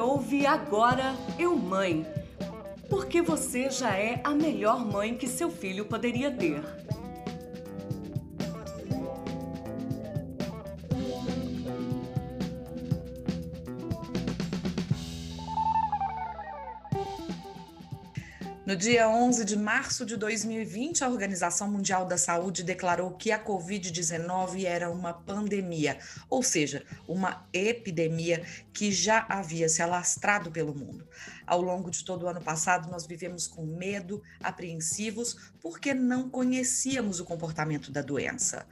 ouve agora Eu Mãe, porque você já é a melhor mãe que seu filho poderia ter. No dia 11 de março de 2020, a Organização Mundial da Saúde declarou que a Covid-19 era uma pandemia, ou seja, uma epidemia que já havia se alastrado pelo mundo. Ao longo de todo o ano passado, nós vivemos com medo, apreensivos, porque não conhecíamos o comportamento da doença.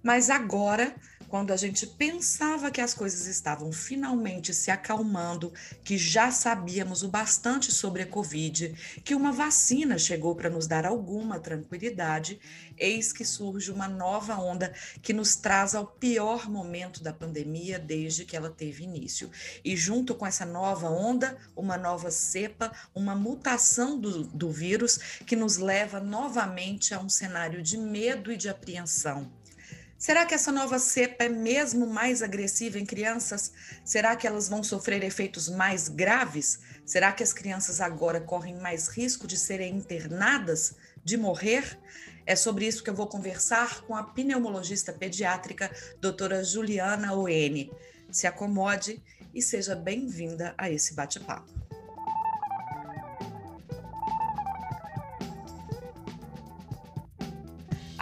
Mas agora, quando a gente pensava que as coisas estavam finalmente se acalmando, que já sabíamos o bastante sobre a Covid, que uma vacina chegou para nos dar alguma tranquilidade, eis que surge uma nova onda que nos traz ao pior momento da pandemia desde que ela teve início. E junto com essa nova onda, uma nova cepa, uma mutação do, do vírus que nos leva novamente a um cenário de medo e de apreensão. Será que essa nova cepa é mesmo mais agressiva em crianças? Será que elas vão sofrer efeitos mais graves? Será que as crianças agora correm mais risco de serem internadas, de morrer? É sobre isso que eu vou conversar com a pneumologista pediátrica, doutora Juliana Oene. Se acomode e seja bem-vinda a esse bate-papo.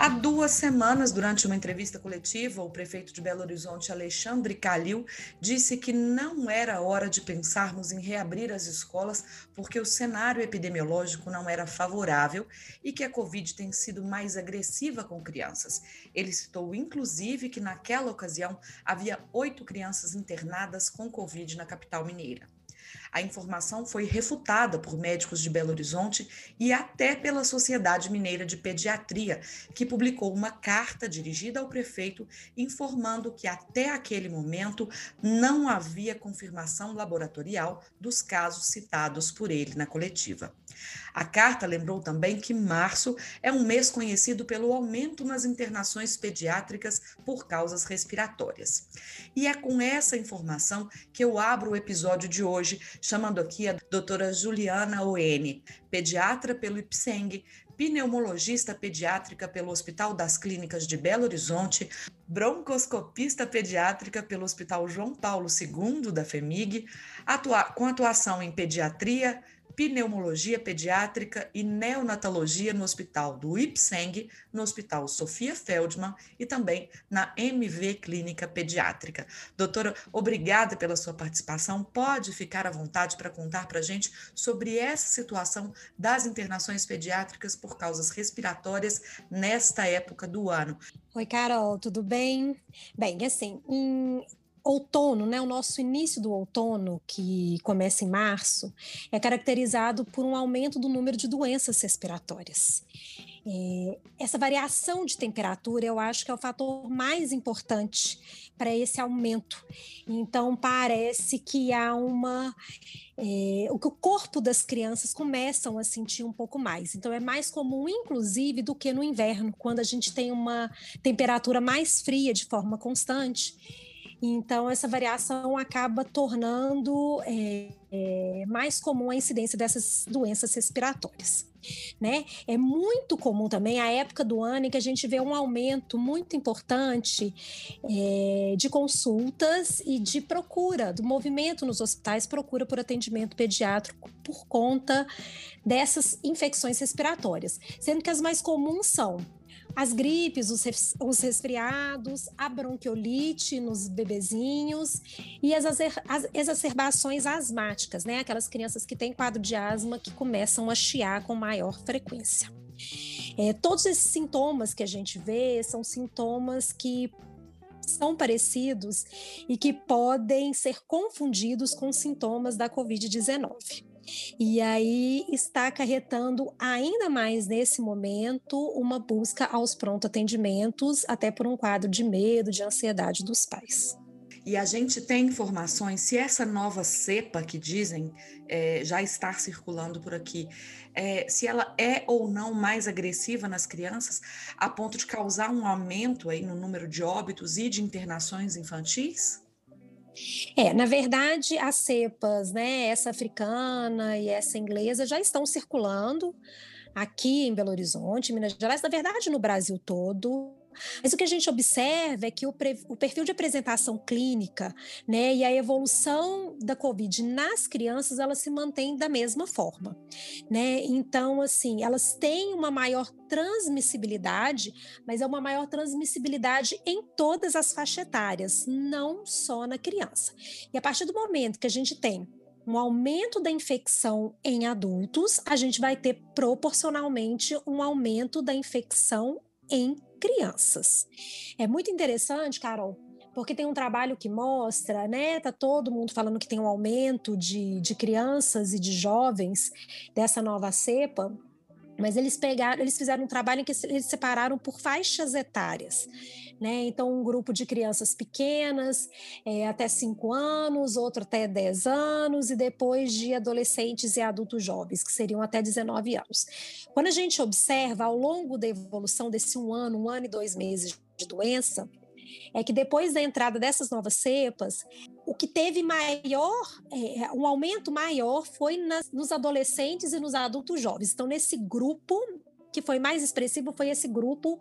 Há duas semanas, durante uma entrevista coletiva, o prefeito de Belo Horizonte, Alexandre Calil, disse que não era hora de pensarmos em reabrir as escolas porque o cenário epidemiológico não era favorável e que a Covid tem sido mais agressiva com crianças. Ele citou, inclusive, que naquela ocasião havia oito crianças internadas com Covid na capital mineira. A informação foi refutada por médicos de Belo Horizonte e até pela Sociedade Mineira de Pediatria, que publicou uma carta dirigida ao prefeito informando que até aquele momento não havia confirmação laboratorial dos casos citados por ele na coletiva. A carta lembrou também que março é um mês conhecido pelo aumento nas internações pediátricas por causas respiratórias. E é com essa informação que eu abro o episódio de hoje, chamando aqui a doutora Juliana Oene, pediatra pelo IPSENG, pneumologista pediátrica pelo Hospital das Clínicas de Belo Horizonte, broncoscopista pediátrica pelo Hospital João Paulo II da FEMIG, atua com atuação em pediatria, pneumologia pediátrica e neonatologia no Hospital do Ipseng, no Hospital Sofia Feldman e também na MV Clínica Pediátrica. Doutora, obrigada pela sua participação. Pode ficar à vontade para contar para a gente sobre essa situação das internações pediátricas por causas respiratórias nesta época do ano. Oi, Carol, tudo bem? Bem, assim, em outono, né, o nosso início do outono, que começa em março, é caracterizado por um aumento do número de doenças respiratórias. É, essa variação de temperatura, eu acho que é o fator mais importante para esse aumento. Então, parece que há uma. É, o que o corpo das crianças começam a sentir um pouco mais. Então, é mais comum, inclusive, do que no inverno, quando a gente tem uma temperatura mais fria de forma constante então, essa variação acaba tornando é, é, mais comum a incidência dessas doenças respiratórias. Né? É muito comum também a época do ano em que a gente vê um aumento muito importante é, de consultas e de procura, do movimento nos hospitais, procura por atendimento pediátrico por conta dessas infecções respiratórias, sendo que as mais comuns são as gripes, os, os resfriados, a bronquiolite nos bebezinhos e as, as exacerbações asmáticas, né? Aquelas crianças que têm quadro de asma que começam a chiar com maior frequência. É, todos esses sintomas que a gente vê são sintomas que são parecidos e que podem ser confundidos com sintomas da Covid-19. E aí está acarretando ainda mais nesse momento uma busca aos pronto atendimentos, até por um quadro de medo, de ansiedade dos pais. E a gente tem informações se essa nova cepa que dizem é, já está circulando por aqui, é, se ela é ou não mais agressiva nas crianças, a ponto de causar um aumento aí no número de óbitos e de internações infantis? É, na verdade, as cepas, né, essa africana e essa inglesa já estão circulando aqui em Belo Horizonte, Minas Gerais, na verdade no Brasil todo. Mas o que a gente observa é que o, o, perfil de apresentação clínica né, e a evolução da Covid nas crianças, elas se mantém da mesma forma. Né? Então, assim, elas têm uma maior transmissibilidade, mas é uma maior transmissibilidade em todas as faixas etárias, não só na criança. E a partir do momento que a gente tem um aumento da infecção em adultos, a gente vai ter proporcionalmente um aumento da infecção em crianças. É muito interessante, Carol, porque tem um trabalho que mostra, né? Tá todo mundo falando que tem um aumento de, de crianças e de jovens dessa nova cepa, mas eles pegaram, eles fizeram um trabalho em que eles separaram por faixas etárias. Né? Então, um grupo de crianças pequenas, é, até 5 anos, outro até 10 anos, e depois de adolescentes e adultos jovens, que seriam até 19 anos. Quando a gente observa ao longo da evolução desse um ano, um ano e dois meses de doença, é que depois da entrada dessas novas cepas, o que teve maior, é, um aumento maior foi nas, nos adolescentes e nos adultos jovens. Então, nesse grupo que foi mais expressivo foi esse grupo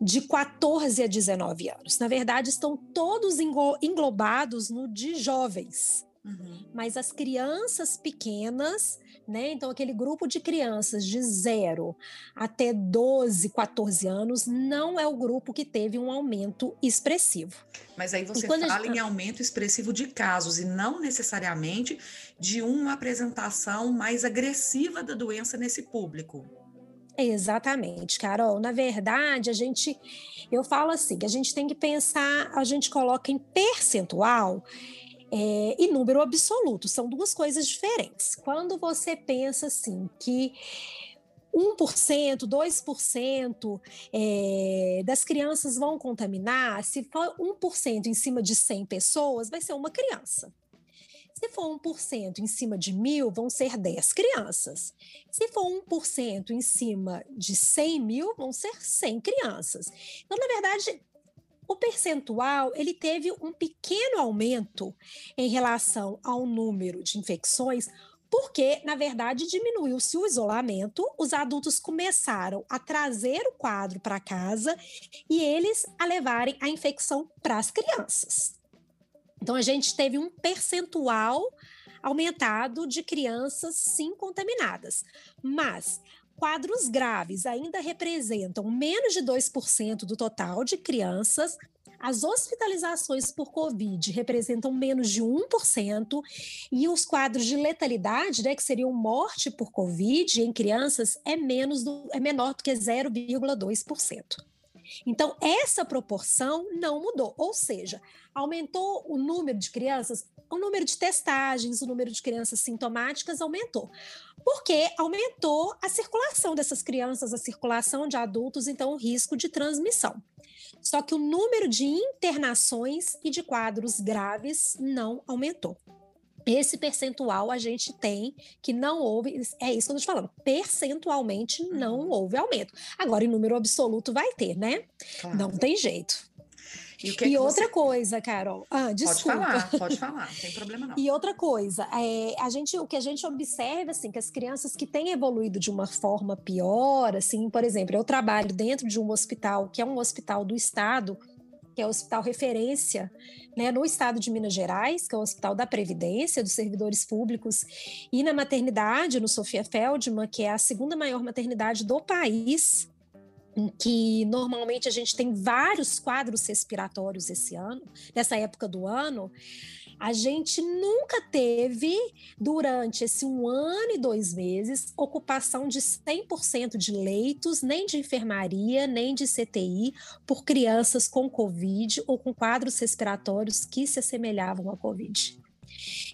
de 14 a 19 anos. Na verdade, estão todos englobados no de jovens. Uhum. Mas as crianças pequenas, né? Então, aquele grupo de crianças de 0 até 12, 14 anos, não é o grupo que teve um aumento expressivo. Mas aí você fala gente... em aumento expressivo de casos e não necessariamente de uma apresentação mais agressiva da doença nesse público. Exatamente, Carol. Na verdade, a gente, eu falo assim, que a gente tem que pensar, a gente coloca em percentual é, e número absoluto, são duas coisas diferentes. Quando você pensa assim que 1%, 2% é, das crianças vão contaminar, se for 1% em cima de 100 pessoas, vai ser uma criança. Se for 1% em cima de mil, vão ser 10 crianças. Se for 1% em cima de 100 mil, vão ser 100 crianças. Então, na verdade, o percentual ele teve um pequeno aumento em relação ao número de infecções, porque, na verdade, diminuiu-se o isolamento, os adultos começaram a trazer o quadro para casa e eles a levarem a infecção para as crianças. Então, a gente teve um percentual aumentado de crianças sim contaminadas. Mas quadros graves ainda representam menos de 2% do total de crianças. As hospitalizações por Covid representam menos de 1%, e os quadros de letalidade, né, que seriam morte por Covid em crianças, é, menos do, é menor do que 0,2%. Então, essa proporção não mudou, ou seja, aumentou o número de crianças, o número de testagens, o número de crianças sintomáticas aumentou. Porque aumentou a circulação dessas crianças, a circulação de adultos, então o risco de transmissão. Só que o número de internações e de quadros graves não aumentou. Esse percentual a gente tem que não houve, é isso que eu estou te falando, percentualmente não uhum. houve aumento. Agora, em número absoluto, vai ter, né? Claro. Não tem jeito. E, e é outra você... coisa, Carol. Ah, desculpa. Pode falar, pode falar, não tem problema não. E outra coisa, é, a gente, o que a gente observa, assim, que as crianças que têm evoluído de uma forma pior, assim, por exemplo, eu trabalho dentro de um hospital, que é um hospital do estado, que é o hospital referência né, no estado de Minas Gerais, que é o Hospital da Previdência, dos servidores públicos, e na maternidade, no Sofia Feldman, que é a segunda maior maternidade do país, em que normalmente a gente tem vários quadros respiratórios esse ano, nessa época do ano, a gente nunca teve, durante esse um ano e dois meses, ocupação de 100% de leitos, nem de enfermaria, nem de CTI, por crianças com Covid ou com quadros respiratórios que se assemelhavam à Covid.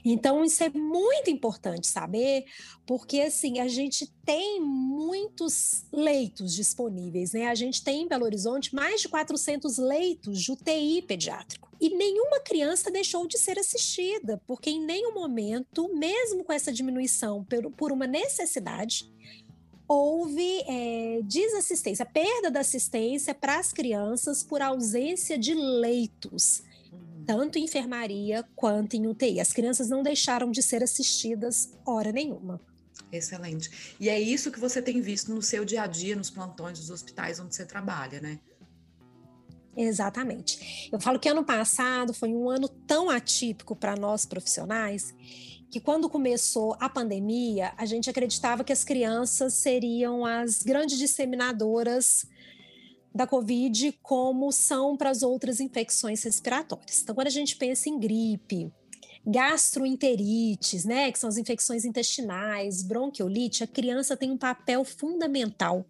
Então, isso é muito importante saber, porque assim, a gente tem muitos leitos disponíveis, né? A gente tem em Belo Horizonte mais de 400 leitos de UTI pediátrico. E nenhuma criança deixou de ser assistida, porque em nenhum momento, mesmo com essa diminuição por, uma necessidade, houve é, desassistência, perda da assistência para as crianças por ausência de leitos tanto em enfermaria quanto em UTI. As crianças não deixaram de ser assistidas hora nenhuma. Excelente. E é isso que você tem visto no seu dia a dia, nos plantões dos hospitais onde você trabalha, né? Exatamente. Eu falo que ano passado foi um ano tão atípico para nós profissionais que quando começou a pandemia, a gente acreditava que as crianças seriam as grandes disseminadoras da Covid, como são para as outras infecções respiratórias. Então, quando a gente pensa em gripe, gastroenterites, né, que são as infecções intestinais, bronquiolite, a criança tem um papel fundamental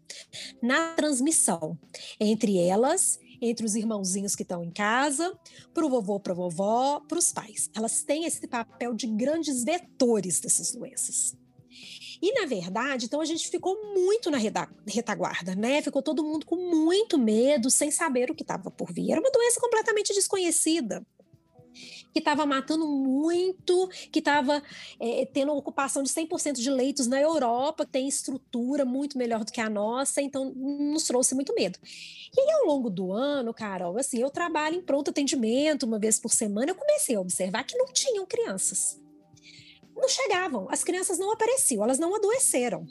na transmissão entre elas entre os irmãozinhos que estão em casa, para o vovô, para a vovó, para os pais. Elas têm esse papel de grandes vetores dessas doenças. E, na verdade, então a gente ficou muito na retaguarda, né? Ficou todo mundo com muito medo, sem saber o que estava por vir. Era uma doença completamente desconhecida que estava matando muito, que estava é, tendo ocupação de 100% de leitos na Europa, tem estrutura muito melhor do que a nossa, então nos trouxe muito medo. E aí, ao longo do ano, Carol, assim, eu trabalho em pronto atendimento uma vez por semana, eu comecei a observar que não tinham crianças. Não chegavam, as crianças não apareciam, elas não adoeceram.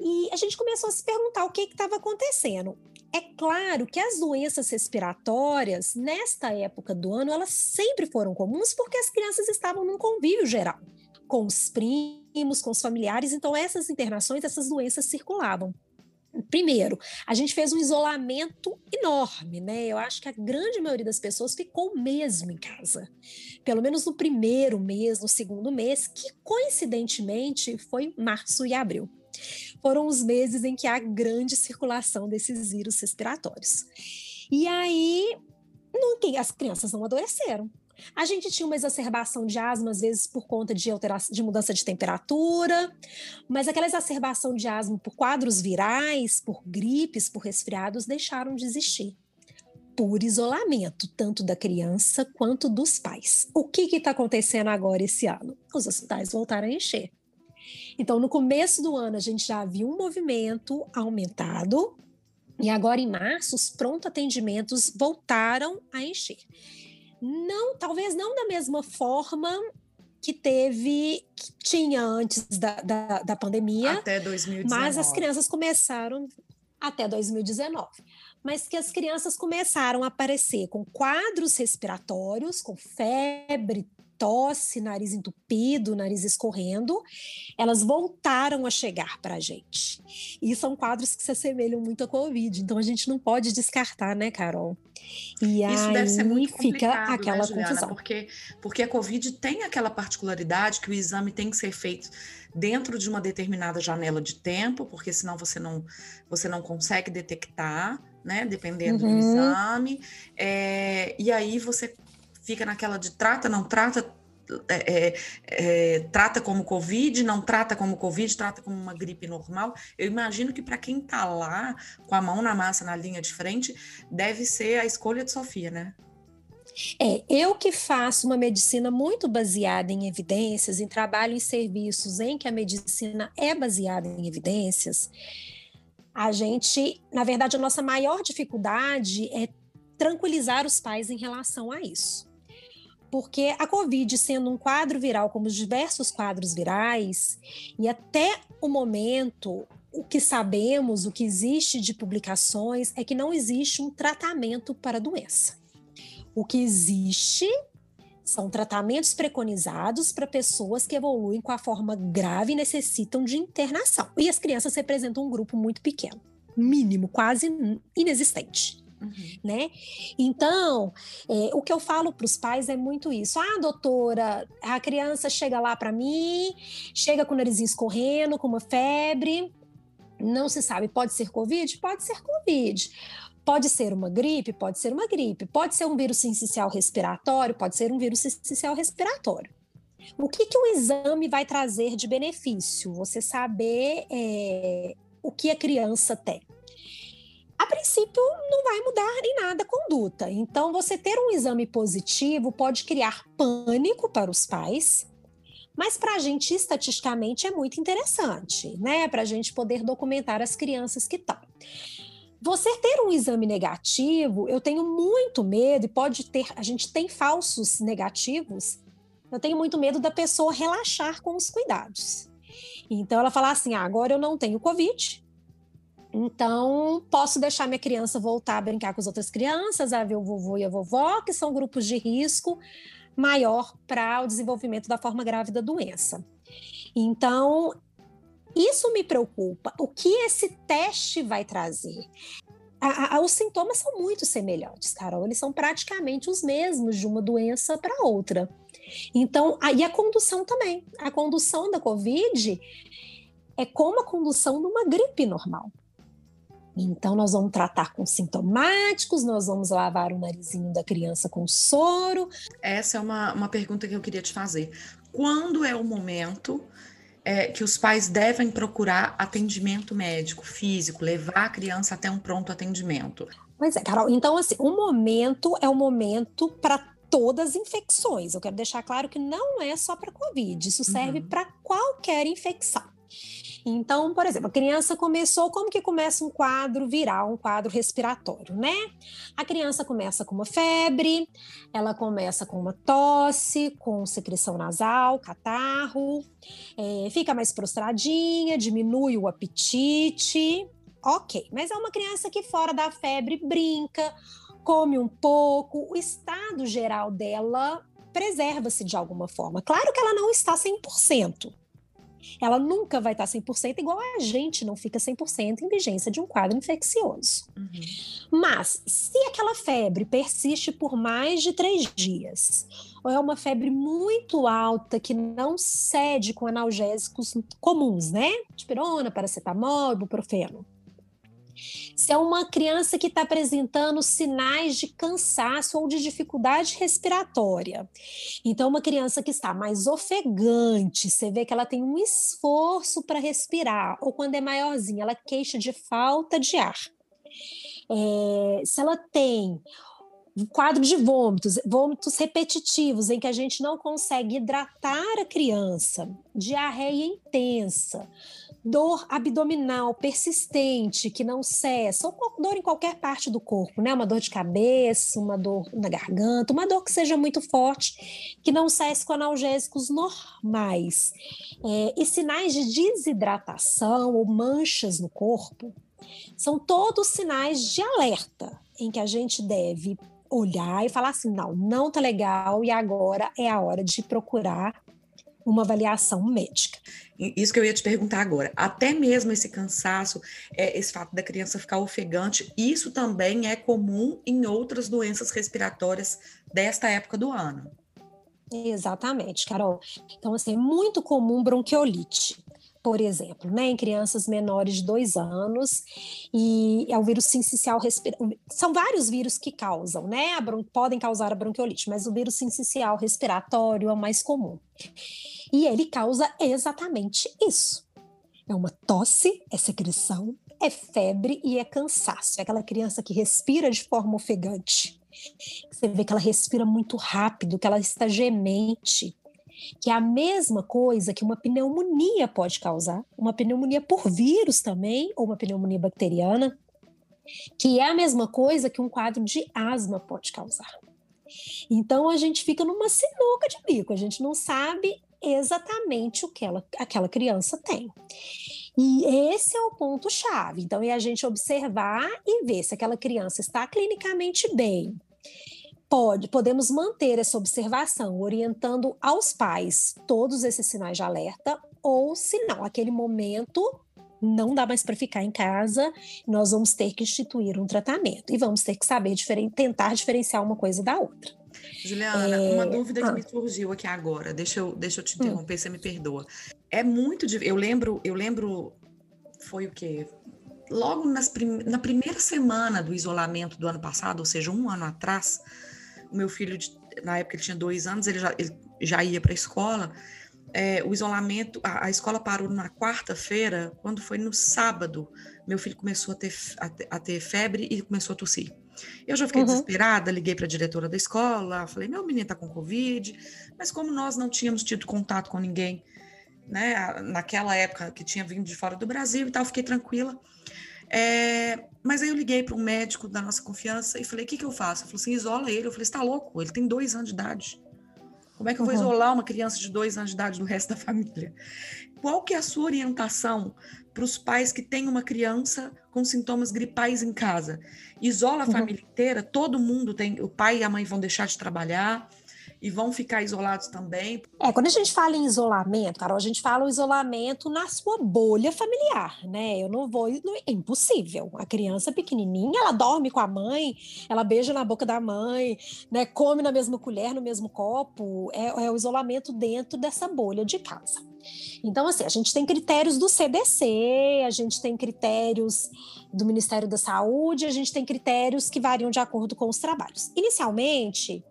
E a gente começou a se perguntar o que estava acontecendo. É claro que as doenças respiratórias, nesta época do ano, elas sempre foram comuns porque as crianças estavam num convívio geral, com os primos, com os familiares, então essas internações, essas doenças circulavam. Primeiro, a gente fez um isolamento enorme, né? Eu acho que a grande maioria das pessoas ficou mesmo em casa. Pelo menos no primeiro mês, no segundo mês, que coincidentemente foi março e abril foram os meses em que há grande circulação desses vírus respiratórios. E aí, não as crianças não adoeceram. A gente tinha uma exacerbação de asma, às vezes por conta de, alteração, de mudança de temperatura, mas aquela exacerbação de asma por quadros virais, por gripes, por resfriados, deixaram de existir. Por isolamento, tanto da criança quanto dos pais. O que está acontecendo agora esse ano? Os hospitais voltaram a encher. Então, no começo do ano, a gente já viu um movimento aumentado, e agora em março, os pronto atendimentos voltaram a encher. Não, talvez não da mesma forma que teve, que tinha antes da, da, da pandemia. Até 2019. Mas as crianças começaram até 2019. Mas que as crianças começaram a aparecer com quadros respiratórios, com febre, tosse, nariz entupido, nariz escorrendo, elas voltaram a chegar para a gente. E são quadros que se assemelham muito à Covid, então a gente não pode descartar, né, Carol? E Isso deve ser muito fica né, aquela né, Juliana, confusão. Porque, porque a Covid tem aquela particularidade que o exame tem que ser feito dentro de uma determinada janela de tempo, porque senão você não, você não consegue detectar, né? Dependendo uhum. do exame. É, e aí você fica naquela de trata, não trata, é, é, é, trata como Covid, não trata como Covid, trata como uma gripe normal. Eu imagino que para quem está lá, com a mão na massa, na linha de frente, deve ser a escolha de Sofia, né? É, eu que faço uma medicina muito baseada em evidências, em trabalho em serviços em que a medicina é baseada em evidências, a gente, na verdade, a nossa maior dificuldade é tranquilizar os pais em relação a isso porque a Covid, sendo um quadro viral, como os diversos quadros virais, e até o momento, o que sabemos, o que existe de publicações, é que não existe um tratamento para a doença. O que existe são tratamentos preconizados para pessoas que evoluem com a forma grave e necessitam de internação. E as crianças representam um grupo muito pequeno, mínimo, quase inexistente. Uhum. Né? Então, é, o que eu falo para os pais é muito isso. Ah, doutora, a criança chega lá para mim, chega com o nariz escorrendo, com uma febre, não se sabe, pode ser Covid? Pode ser Covid. Pode ser uma gripe? Pode ser uma gripe. Pode ser um vírus sincicial respiratório? Pode ser um vírus sincicial respiratório. O que, que o exame vai trazer de benefício? Você saber é, o que a criança tem a princípio não vai mudar em nada a conduta. Então, você ter um exame positivo pode criar pânico para os pais, mas para a gente, estatisticamente, é muito interessante, né? Para a gente poder documentar as crianças que estão. você ter um exame negativo, eu tenho muito medo, e pode ter, a gente tem falsos negativos, eu tenho muito medo da pessoa relaxar com os cuidados. Então ela fala assim: ah, agora eu não tenho Covid, então posso deixar minha criança voltar a brincar com as outras crianças, a ver o vovô e a vovó, que são grupos de risco maior para o desenvolvimento da forma grave da doença. Então, isso me preocupa. O que esse teste vai trazer? A, a, os sintomas são muito semelhantes, Carol. Eles são praticamente os mesmos de uma doença para outra. Então, aí a condução também. A condução da Covid é como a condução de uma gripe normal. Então, nós vamos tratar com sintomáticos, nós vamos lavar o narizinho da criança com soro. Essa é uma, uma pergunta que eu queria te fazer. Quando é o momento é, que os pais devem procurar atendimento médico, físico, levar a criança até um pronto atendimento? Pois é, Carol. Então, assim, o momento é o momento para todas as infecções. Eu quero deixar claro que não é só para Covid, isso serve uhum. para qualquer infecção. Então, por exemplo, a criança começou, como que começa um quadro viral, um quadro respiratório, né? A criança começa com uma febre, ela começa com uma tosse, com secreção nasal, catarro, é, fica mais prostradinha, diminui o apetite. Ok, mas é uma criança que fora da febre brinca, come um pouco, o estado geral dela preserva-se de alguma forma. Claro que ela não está 100%, ela nunca vai estar 100% igual a gente não fica 100% em vigência de um quadro infeccioso. Uhum. Mas, se aquela febre persiste por mais de três dias, ou é uma febre muito alta que não cede com analgésicos comuns, né? Dipirona, paracetamol, ibuprofeno, se é uma criança que está apresentando sinais de cansaço ou de dificuldade respiratória. Então, uma criança que está mais ofegante, você vê que ela tem um esforço para respirar, ou quando é maiorzinha, ela queixa de falta de ar. É, se ela tem um quadro de vômitos, vômitos repetitivos, em que a gente não consegue hidratar a criança, diarreia intensa, dor abdominal persistente, que não cessa, ou dor em qualquer parte do corpo, né? Uma dor de cabeça, uma dor na garganta, uma dor que seja muito forte, que não cesse com analgésicos normais. É, e sinais de desidratação ou manchas no corpo são todos sinais de alerta em que a gente deve olhar e falar assim: não, não tá legal e agora é a hora de procurar uma avaliação médica. Isso que eu ia te perguntar agora. Até mesmo esse cansaço, é, esse fato da criança ficar ofegante, isso também é comum em outras doenças respiratórias desta época do ano. Exatamente, Carol. Então, assim, é muito comum bronquiolite por exemplo, né, em crianças menores de dois anos, e é o vírus sincicial respiratório. São vários vírus que causam, né? Bron... Podem causar a bronquiolite, mas o vírus sincicial respiratório é o mais comum. E ele causa exatamente isso. É uma tosse, é secreção, é febre e é cansaço. É aquela criança que respira de forma ofegante. Você vê que ela respira muito rápido, que ela está gemente, que é a mesma coisa que uma pneumonia pode causar, uma pneumonia por vírus também, ou uma pneumonia bacteriana, que é a mesma coisa que um quadro de asma pode causar. Então a gente fica numa sinuca de bico, a gente não sabe exatamente o que ela, aquela criança tem. E esse é o ponto-chave. Então, é a gente observar e ver se aquela criança está clinicamente bem, pode, podemos manter essa observação, orientando aos pais todos esses sinais de alerta, ou se não, aquele momento não dá mais para ficar em casa, nós vamos ter que instituir um tratamento e vamos ter que saber diferen tentar diferenciar uma coisa da outra. Juliana, é... uma dúvida que ah. me surgiu aqui agora, deixa eu, deixa eu te hum. interromper, hum. você me perdoa. É muito, eu lembro, eu lembro, foi o quê? Logo nas prim... na primeira semana do isolamento do ano passado, ou seja, um ano atrás, o meu filho, na época ele tinha dois anos, ele já, ele já ia para a escola. É, o isolamento, a, a escola parou na quarta-feira, quando foi no sábado, meu filho começou a ter, a, a ter febre e começou a tossir. Eu já fiquei uhum. desesperada, liguei para a diretora da escola, falei: meu menino está com Covid, mas como nós não tínhamos tido contato com ninguém, né, naquela época que tinha vindo de fora do Brasil e tal, fiquei tranquila. É, Mas aí eu liguei para um médico da nossa confiança e falei: o que, que eu faço? Ele falou assim: isola ele. Eu falei: você está louco? Ele tem dois anos de idade. Como é que eu vou uhum. isolar uma criança de dois anos de idade do resto da família? Qual que é a sua orientação para os pais que têm uma criança com sintomas gripais em casa? Isola a uhum. família inteira, todo mundo tem, o pai e a mãe vão deixar de trabalhar, e vão ficar isolados também? É, quando a gente fala em isolamento, Carol, a gente fala o isolamento na sua bolha familiar, né? Eu não vou, é impossível. A criança pequenininha, ela dorme com a mãe, ela beija na boca da mãe, né? Come na mesma colher, no mesmo copo. É, é o isolamento dentro dessa bolha de casa. Então, assim, a gente tem critérios do CDC, a gente tem critérios do Ministério da Saúde, a gente tem critérios que variam de acordo com os trabalhos. Inicialmente,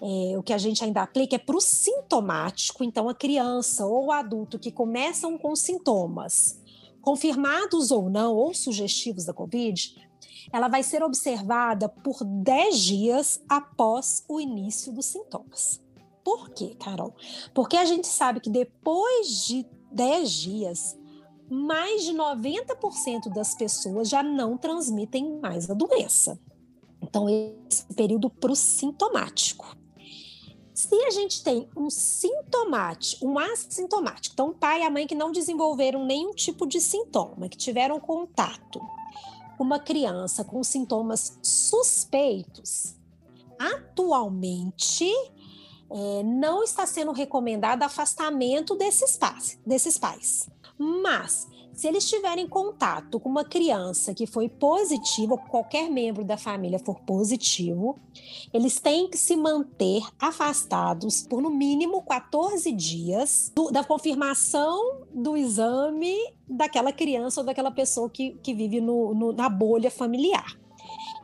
é, o que a gente ainda aplica é para o sintomático, então a criança ou o adulto que começam com sintomas, confirmados ou não, ou sugestivos da Covid, ela vai ser observada por 10 dias após o início dos sintomas. Por quê, Carol? Porque a gente sabe que depois de 10 dias, mais de 90% das pessoas já não transmitem mais a doença. Então, esse período para o sintomático. Se a gente tem um sintomático, um assintomático, então o pai e a mãe que não desenvolveram nenhum tipo de sintoma, que tiveram contato com uma criança com sintomas suspeitos, atualmente é, não está sendo recomendado afastamento desses pais, desses pais. Mas se eles tiverem contato com uma criança que foi positiva, ou qualquer membro da família for positivo, eles têm que se manter afastados por no mínimo 14 dias do, da confirmação do exame daquela criança ou daquela pessoa que, que vive no, no, na bolha familiar.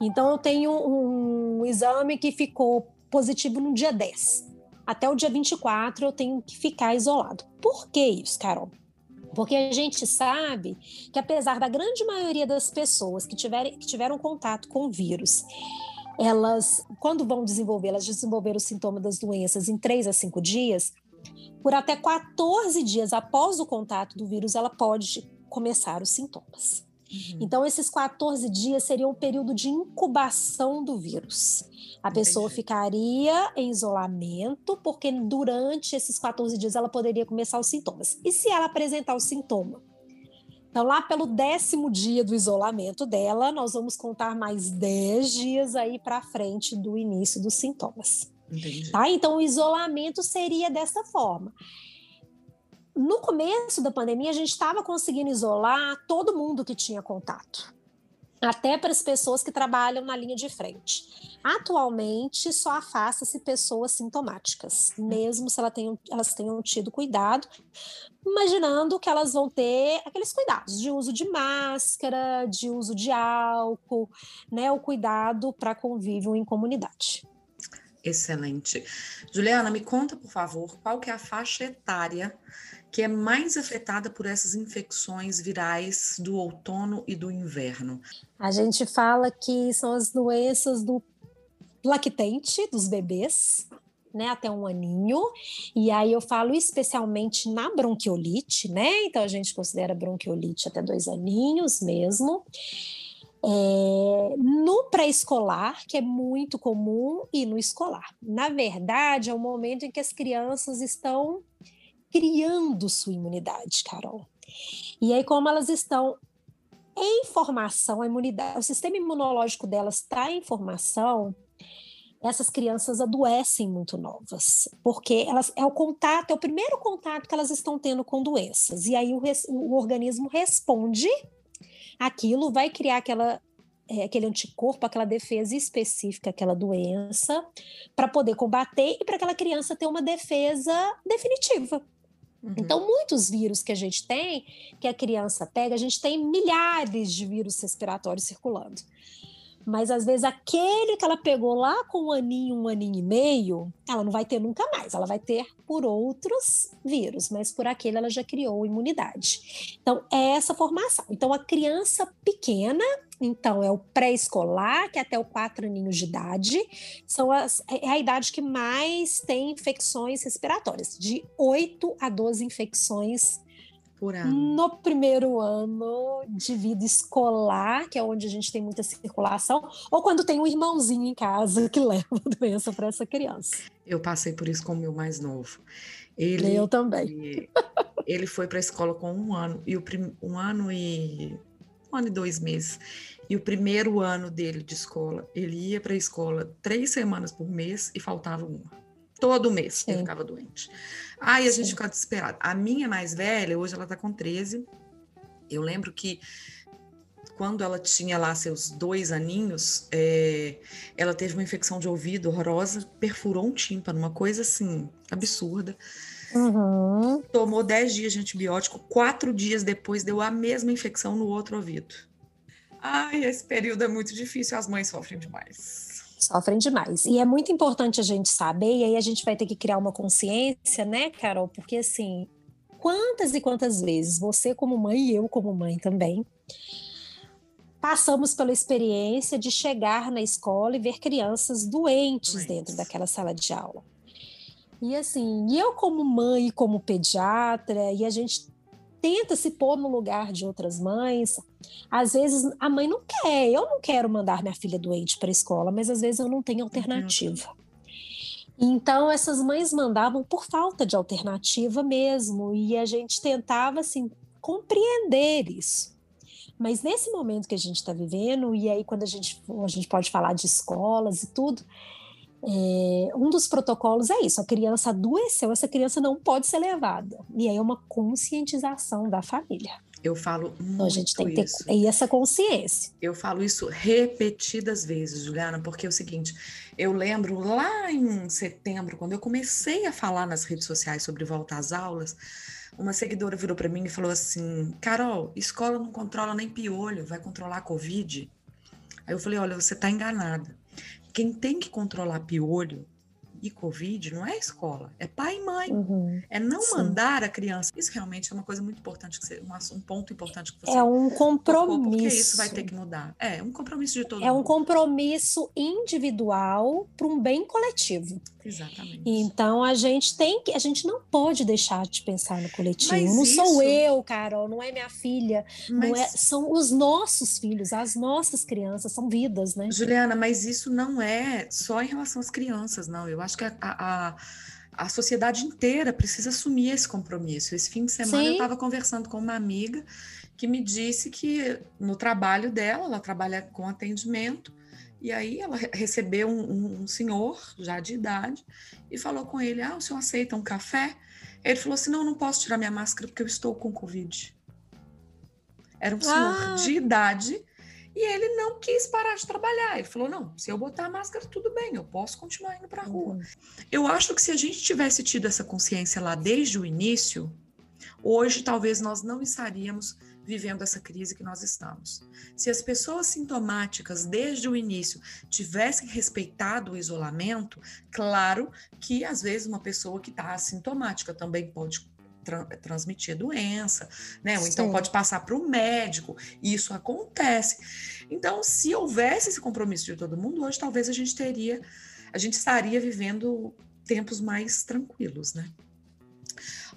Então, eu tenho um exame que ficou positivo no dia 10. Até o dia 24 eu tenho que ficar isolado. Por que isso, Carol? Porque a gente sabe que, apesar da grande maioria das pessoas que, tiverem, que tiveram contato com o vírus, elas, quando vão desenvolver, elas desenvolveram o sintoma das doenças em 3 a 5 dias, por até 14 dias após o contato do vírus, ela pode começar os sintomas. Uhum. Então, esses 14 dias seriam um período de incubação do vírus. A pessoa Entendi. ficaria em isolamento, porque durante esses 14 dias ela poderia começar os sintomas. E se ela apresentar o sintoma? Então, lá pelo décimo dia do isolamento dela, nós vamos contar mais 10 dias aí para frente do início dos sintomas. Entendi. Tá? Então, o isolamento seria dessa forma no começo da pandemia, a gente estava conseguindo isolar todo mundo que tinha contato, até para as pessoas que trabalham na linha de frente. Atualmente, só afasta-se pessoas sintomáticas, mesmo se elas tenham, elas tenham tido cuidado, imaginando que elas vão ter aqueles cuidados de uso de máscara, de uso de álcool, né, o cuidado para convívio em comunidade. Excelente. Juliana, me conta, por favor, qual que é a faixa etária que é mais afetada por essas infecções virais do outono e do inverno? A gente fala que são as doenças do lactente dos bebês, né, até um aninho. E aí eu falo especialmente na bronquiolite, né? Então a gente considera bronquiolite até dois aninhos mesmo. É, no pré-escolar, que é muito comum, e no escolar. Na verdade, é o momento em que as crianças estão criando sua imunidade, Carol. E aí, como elas estão em formação, a imunidade, o sistema imunológico delas está em formação, essas crianças adoecem muito novas, porque elas é o contato, é o primeiro contato que elas estão tendo com doenças. E aí o, o organismo responde aquilo, vai criar aquela é, aquele anticorpo, aquela defesa específica àquela doença, para poder combater e para aquela criança ter uma defesa definitiva. Uhum. Então, muitos vírus que a gente tem, que a criança pega, a gente tem milhares de vírus respiratórios circulando. Mas às vezes aquele que ela pegou lá com um aninho, um aninho e meio, ela não vai ter nunca mais. Ela vai ter por outros vírus, mas por aquele ela já criou imunidade. Então, é essa formação. Então, a criança pequena, então, é o pré-escolar, que é até o quatro aninhos de idade, são as, é a idade que mais tem infecções respiratórias, de 8 a 12 infecções Por ano. No primeiro ano de vida escolar, que é onde a gente tem muita circulação, ou quando tem um irmãozinho em casa que leva a doença para essa criança. Eu passei por isso com o meu mais novo. Ele, eu também. Ele, foi para a escola com um ano e o prim, um ano e um ano e dois meses. E o primeiro ano dele de escola, ele ia para a escola três semanas por mês e faltava uma. Todo mês Sim. ele ficava doente. Aí a Sim. gente ficava desesperado. A minha mais velha, hoje ela está com 13. Eu lembro que quando ela tinha lá seus dois aninhos, é, ela teve uma infecção de ouvido horrorosa, perfurou um tímpano, uma coisa assim, absurda. Uhum. Tomou 10 dias de antibiótico, quatro dias depois deu a mesma infecção no outro ouvido. Ai, esse período é muito difícil, as mães sofrem demais. Sofrem demais. E é muito importante a gente saber, e aí a gente vai ter que criar uma consciência, né, Carol? Porque assim, quantas e quantas vezes você, como mãe, e eu, como mãe também, passamos pela experiência de chegar na escola e ver crianças doentes, doentes. dentro daquela sala de aula. E assim, eu como mãe, como pediatra, e a gente tenta se pôr no lugar de outras mães. Às vezes a mãe não quer, eu não quero mandar minha filha doente para a escola, mas às vezes eu não tenho alternativa. Então essas mães mandavam por falta de alternativa mesmo, e a gente tentava assim compreender isso. Mas nesse momento que a gente está vivendo, e aí quando a gente, a gente pode falar de escolas e tudo, é, um dos protocolos é isso: a criança adoeceu, essa criança não pode ser levada. E aí é uma conscientização da família. Eu falo muito então, a gente tem que ter isso. essa consciência. Eu falo isso repetidas vezes, Juliana, porque é o seguinte: eu lembro lá em setembro, quando eu comecei a falar nas redes sociais sobre volta às aulas, uma seguidora virou para mim e falou assim: Carol, escola não controla nem piolho, vai controlar a Covid? Aí eu falei: olha, você está enganada. Quem tem que controlar piolho e Covid não é escola, é pai e mãe. Uhum, é não sim. mandar a criança. Isso realmente é uma coisa muito importante, que você, um, um ponto importante que você. É um compromisso. Porque isso vai ter que mudar. É um compromisso de todo é mundo. É um compromisso individual para um bem coletivo. Exatamente. Então a gente tem que, a gente não pode deixar de pensar no coletivo. Mas não isso... sou eu, Carol, não é minha filha, mas... não é, são os nossos filhos, as nossas crianças, são vidas, né? Juliana, mas isso não é só em relação às crianças, não. Eu acho que a, a, a sociedade inteira precisa assumir esse compromisso. Esse fim de semana Sim. eu estava conversando com uma amiga que me disse que no trabalho dela, ela trabalha com atendimento, e aí ela recebeu um, um, um, senhor já de idade e falou com ele: Ah, o senhor aceita um café? Ele falou assim: Não, não posso tirar minha máscara porque eu estou com Covid. Era um senhor ah. de idade e ele não quis parar de trabalhar. Ele falou: não, se eu botar a máscara, tudo bem, eu posso continuar indo para a rua. Uhum. Eu acho que se a gente tivesse tido essa consciência lá desde o início, hoje talvez nós não estaríamos vivendo essa crise que nós estamos. Se as pessoas sintomáticas desde o início tivessem respeitado o isolamento, claro que às vezes uma pessoa que está assintomática também pode tra transmitir doença, né? Ou então pode passar para o médico. E isso acontece. Então, se houvesse esse compromisso de todo mundo, hoje talvez a gente teria, a gente estaria vivendo tempos mais tranquilos, né?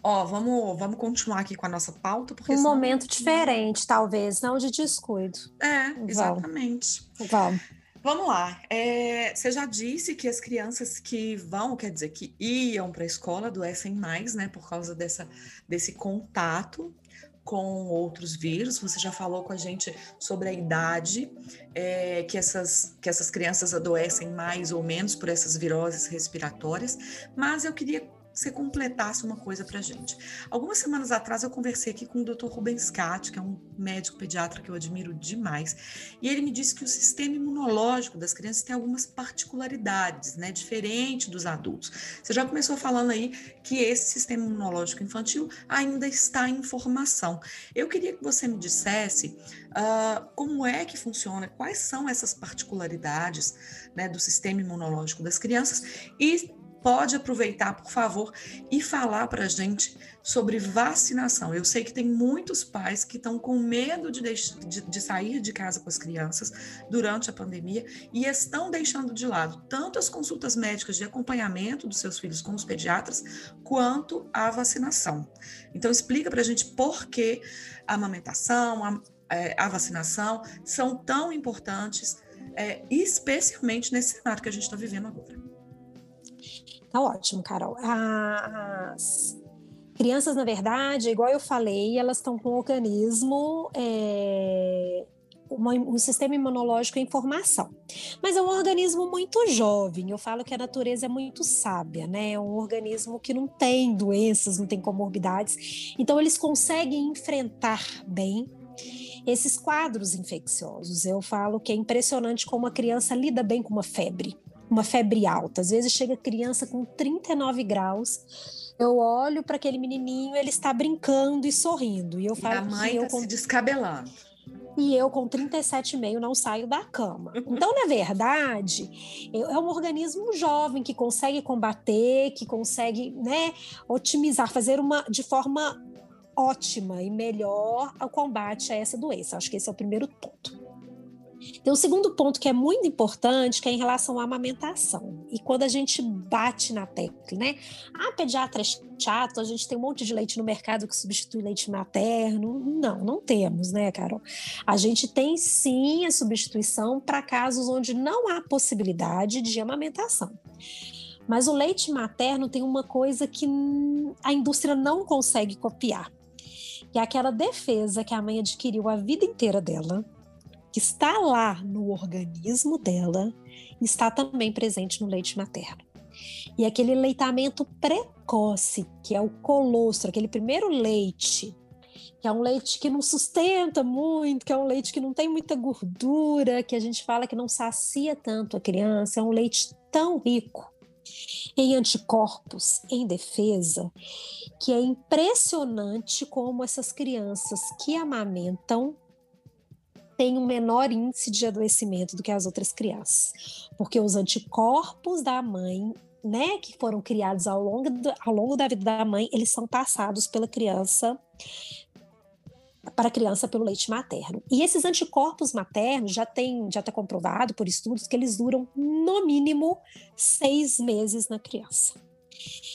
Ó, vamos, vamos continuar aqui com a nossa pauta. Porque um senão... momento diferente, talvez, não de descuido. É, exatamente. Vamos. Vamos lá. É, você já disse que as crianças que vão, quer dizer, que iam para a escola adoecem mais, né, por causa dessa, desse contato com outros vírus. Você já falou com a gente sobre a idade, é, que, essas, que essas crianças adoecem mais ou menos por essas viroses respiratórias, mas eu queria você completasse uma coisa para gente. Algumas semanas atrás eu conversei aqui com o Dr. Rubens Cat, que é um médico pediatra que eu admiro demais, e ele me disse que o sistema imunológico das crianças tem algumas particularidades, né, diferente dos adultos. Você já começou falando aí que esse sistema imunológico infantil ainda está em formação. Eu queria que você me dissesse uh, como é que funciona, quais são essas particularidades né, do sistema imunológico das crianças e pode aproveitar, por favor, e falar para a gente sobre vacinação. Eu sei que tem muitos pais que estão com medo de, de, de, sair de casa com as crianças durante a pandemia e estão deixando de lado tanto as consultas médicas de acompanhamento dos seus filhos com os pediatras, quanto a vacinação. Então, explica para a gente por que a amamentação, a, é, a vacinação são tão importantes, é, especialmente nesse cenário que a gente está vivendo agora. Tá ótimo, Carol. As crianças, na verdade, igual eu falei, elas estão com um organismo, é, um sistema imunológico em formação. Mas é um organismo muito jovem. Eu falo que a natureza é muito sábia, né? É um organismo que não tem doenças, não tem comorbidades. Então, eles conseguem enfrentar bem esses quadros infecciosos. Eu falo que é impressionante como a criança lida bem com uma febre uma febre alta. Às vezes chega criança com 39 graus. Eu olho para aquele menininho, ele está brincando e sorrindo. E eu falo e a mãe está com... se descabelando. E eu, com 37,5, não saio da cama. Então, na verdade, é um organismo jovem que consegue combater, que consegue né, otimizar, fazer uma de forma ótima e melhor o combate a essa doença. Acho que esse é o primeiro ponto. Tem um segundo ponto que é muito importante, que é em relação à amamentação. E quando a gente bate na tecla, né? Ah, pediatra é chato, a gente tem um monte de leite no mercado que substitui leite materno. Não, não temos, né, Carol? A gente tem sim a substituição para casos onde não há possibilidade de amamentação. Mas o leite materno tem uma coisa que a indústria não consegue copiar. Que é aquela defesa que a mãe adquiriu a vida inteira dela, que está lá no organismo dela, está também presente no leite materno. E aquele leitamento precoce, que é o colostro, aquele primeiro leite, que é um leite que não sustenta muito, que é um leite que não tem muita gordura, que a gente fala que não sacia tanto a criança, é um leite tão rico em anticorpos, em defesa, que é impressionante como essas crianças que amamentam tem um menor índice de adoecimento do que as outras crianças, porque os anticorpos da mãe, né, que foram criados ao longo, do, ao longo da vida da mãe, eles são passados pela criança para a criança pelo leite materno. E esses anticorpos maternos já tem já está comprovado por estudos que eles duram no mínimo seis meses na criança.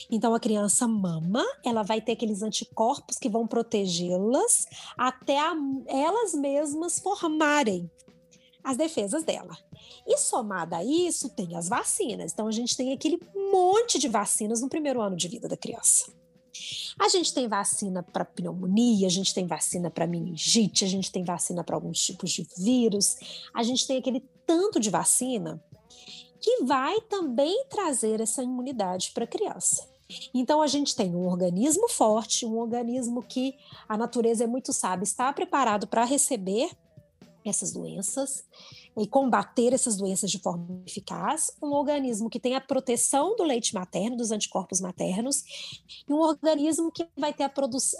Então a criança mama, ela vai ter aqueles anticorpos que vão protegê-las até a, elas mesmas formarem as defesas dela. E somada a isso, tem as vacinas. Então a gente tem aquele monte de vacinas no primeiro ano de vida da criança. A gente tem vacina para pneumonia, a gente tem vacina para meningite, a gente tem vacina para alguns tipos de vírus, a gente tem aquele tanto de vacina que vai também trazer essa imunidade para a criança. Então a gente tem um organismo forte, um organismo que a natureza é muito sábia, está preparado para receber essas doenças e combater essas doenças de forma eficaz, um organismo que tem a proteção do leite materno, dos anticorpos maternos, e um organismo que vai ter a,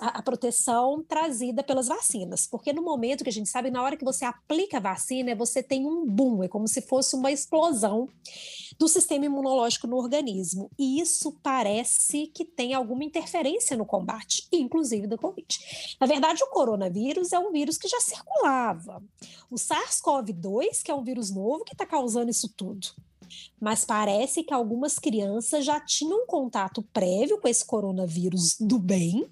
a, proteção trazida pelas vacinas. Porque no momento que a gente sabe, na hora que você aplica a vacina, você tem um boom, é como se fosse uma explosão do sistema imunológico no organismo. E isso parece que tem alguma interferência no combate, inclusive do Covid. Na verdade, o coronavírus é um vírus que já circulava. O SARS-CoV-2 que é um vírus novo que está causando isso tudo. Mas parece que algumas crianças já tinham contato prévio com esse coronavírus do bem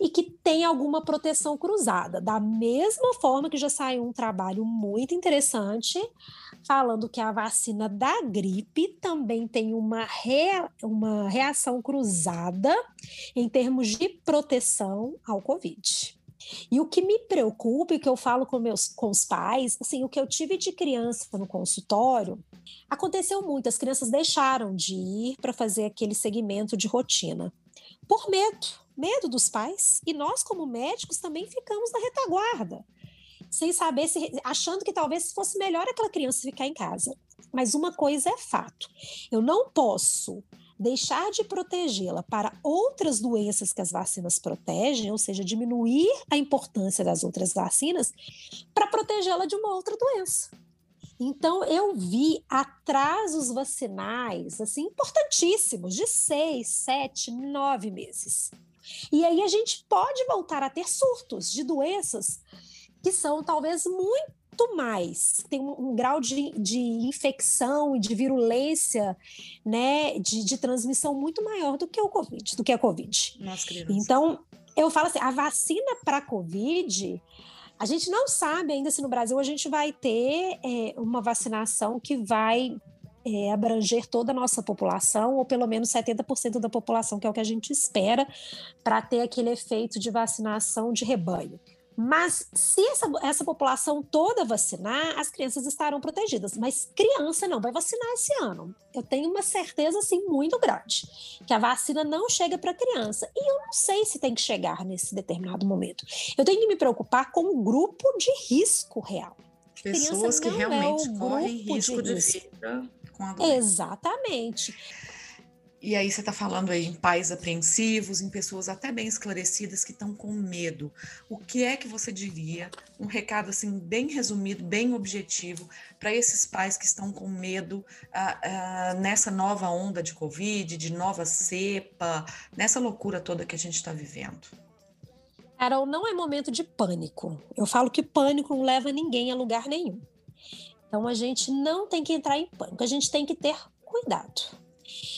e que tem alguma proteção cruzada. Da mesma forma que já saiu um trabalho muito interessante falando que a vacina da gripe também tem uma, rea uma reação cruzada em termos de proteção ao Covid. E o que me preocupa e que eu falo com meus com os pais, assim, o que eu tive de criança no consultório, aconteceu muito, as crianças deixaram de ir para fazer aquele segmento de rotina por medo, medo dos pais, e nós como médicos também ficamos na retaguarda, sem saber se achando que talvez fosse melhor aquela criança ficar em casa. Mas uma coisa é fato, eu não posso deixar de protegê-la para outras doenças que as vacinas protegem, ou seja, diminuir a importância das outras vacinas para protegê-la de uma outra doença. Então, eu vi atrasos vacinais, assim, importantíssimos, de seis, sete, nove meses. E aí a gente pode voltar a ter surtos de doenças que são talvez muito mais, tem um, um grau de, de, infecção e de virulência, né, de, de, transmissão muito maior do que o Covid, do que a Covid. Nossa, então, eu falo assim, a vacina para Covid, a gente não sabe ainda se no Brasil a gente vai ter é, uma vacinação que vai é, abranger toda a nossa população, ou pelo menos 70% da população, que é o que a gente espera, para ter aquele efeito de vacinação de rebanho. Mas se essa, essa população toda vacinar, as crianças estarão protegidas. Mas criança não vai vacinar esse ano. Eu tenho uma certeza assim muito grande que a vacina não chega para criança. E eu não sei se tem que chegar nesse determinado momento. Eu tenho que me preocupar com o grupo de risco real. Pessoas que é realmente é correm risco de, de vida com a doença. Exatamente. E aí você está falando aí em pais apreensivos, em pessoas até bem esclarecidas que estão com medo. O que é que você diria? Um recado assim bem resumido, bem objetivo para esses pais que estão com medo uh, uh, nessa nova onda de Covid, de nova cepa, nessa loucura toda que a gente está vivendo. Carol, não é momento de pânico. Eu falo que pânico não leva ninguém a lugar nenhum. Então a gente não tem que entrar em pânico, a gente tem que ter cuidado.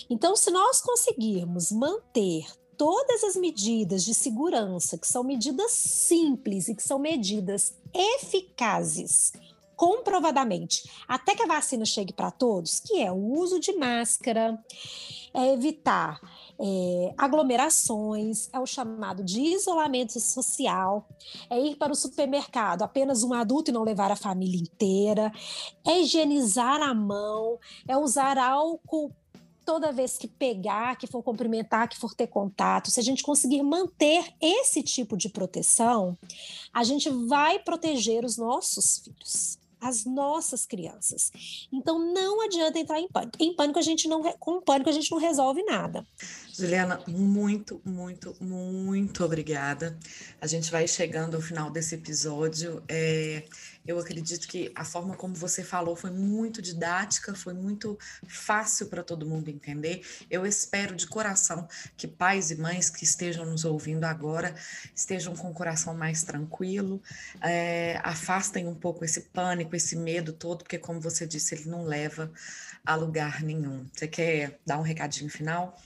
Então, se nós conseguirmos manter todas as medidas de segurança, que são medidas simples e que são medidas eficazes, comprovadamente, até que a vacina chegue para todos, que é o uso de máscara, é evitar é, aglomerações, é o chamado de isolamento social, é ir para o supermercado apenas um adulto e não levar a família inteira, é higienizar a mão, é usar álcool toda vez que pegar, que for cumprimentar, que for ter contato, se a gente conseguir manter esse tipo de proteção, a gente vai proteger os nossos filhos as nossas crianças. Então não adianta entrar em pânico. Em pânico a gente não com pânico a gente não resolve nada. Juliana, muito, muito, muito obrigada. A gente vai chegando ao final desse episódio. É, eu acredito que a forma como você falou foi muito didática, foi muito fácil para todo mundo entender. Eu espero de coração que pais e mães que estejam nos ouvindo agora estejam com o coração mais tranquilo, é, afastem um pouco esse pânico, esse medo todo, porque, como você disse, ele não leva a lugar nenhum. Você quer dar um recadinho final?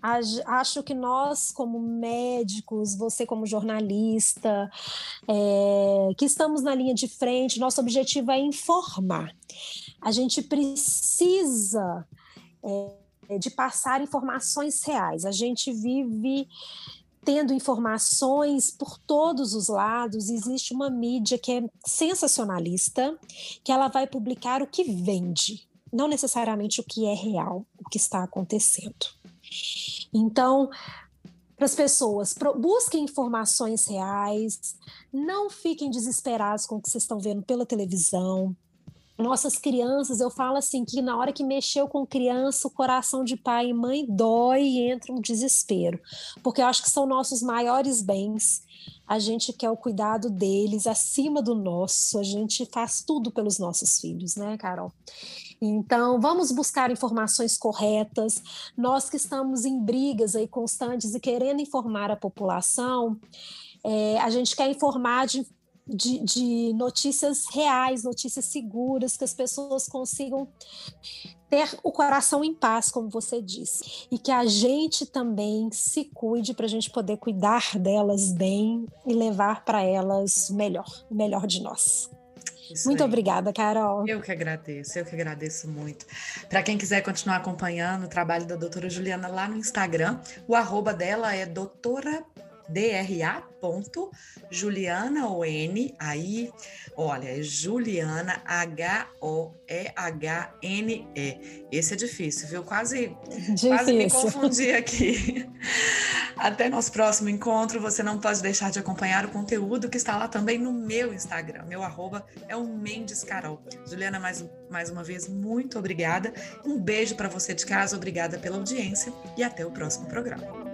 Acho que nós, como médicos, você como jornalista, é, que estamos na linha de frente, nosso objetivo é informar. A gente precisa é, de passar informações reais. A gente vive tendo informações por todos os lados. Existe uma mídia que é sensacionalista, que ela vai publicar o que vende, não necessariamente o que é real, o que está acontecendo. Então, para as pessoas, busquem informações reais, não fiquem desesperados com o que vocês estão vendo pela televisão. Nossas crianças, eu falo assim que na hora que mexeu com criança, o coração de pai e mãe dói e entra um desespero, porque eu acho que são nossos maiores bens. A gente quer o cuidado deles acima do nosso, a gente faz tudo pelos nossos filhos, né, Carol? Então, vamos buscar informações corretas. Nós que estamos em brigas aí constantes e querendo informar a população, é, a gente quer informar de, de, de notícias reais, notícias seguras, que as pessoas consigam ter o coração em paz, como você disse, e que a gente também se cuide para a gente poder cuidar delas bem e levar para elas melhor, o melhor de nós. Isso muito aí. obrigada, Carol. Eu que agradeço, eu que agradeço muito. Para quem quiser continuar acompanhando o trabalho da doutora Juliana lá no Instagram, o arroba dela é doutora DRA ponto Juliana O N aí olha é Juliana H O E H N E. Esse é difícil viu? Quase difícil. quase me confundi aqui. Até nosso próximo encontro você não pode deixar de acompanhar o conteúdo que está lá também no meu Instagram. Meu arroba é o Mendes Carol. Juliana mais mais uma vez muito obrigada. Um beijo para você de casa obrigada pela audiência e até o próximo programa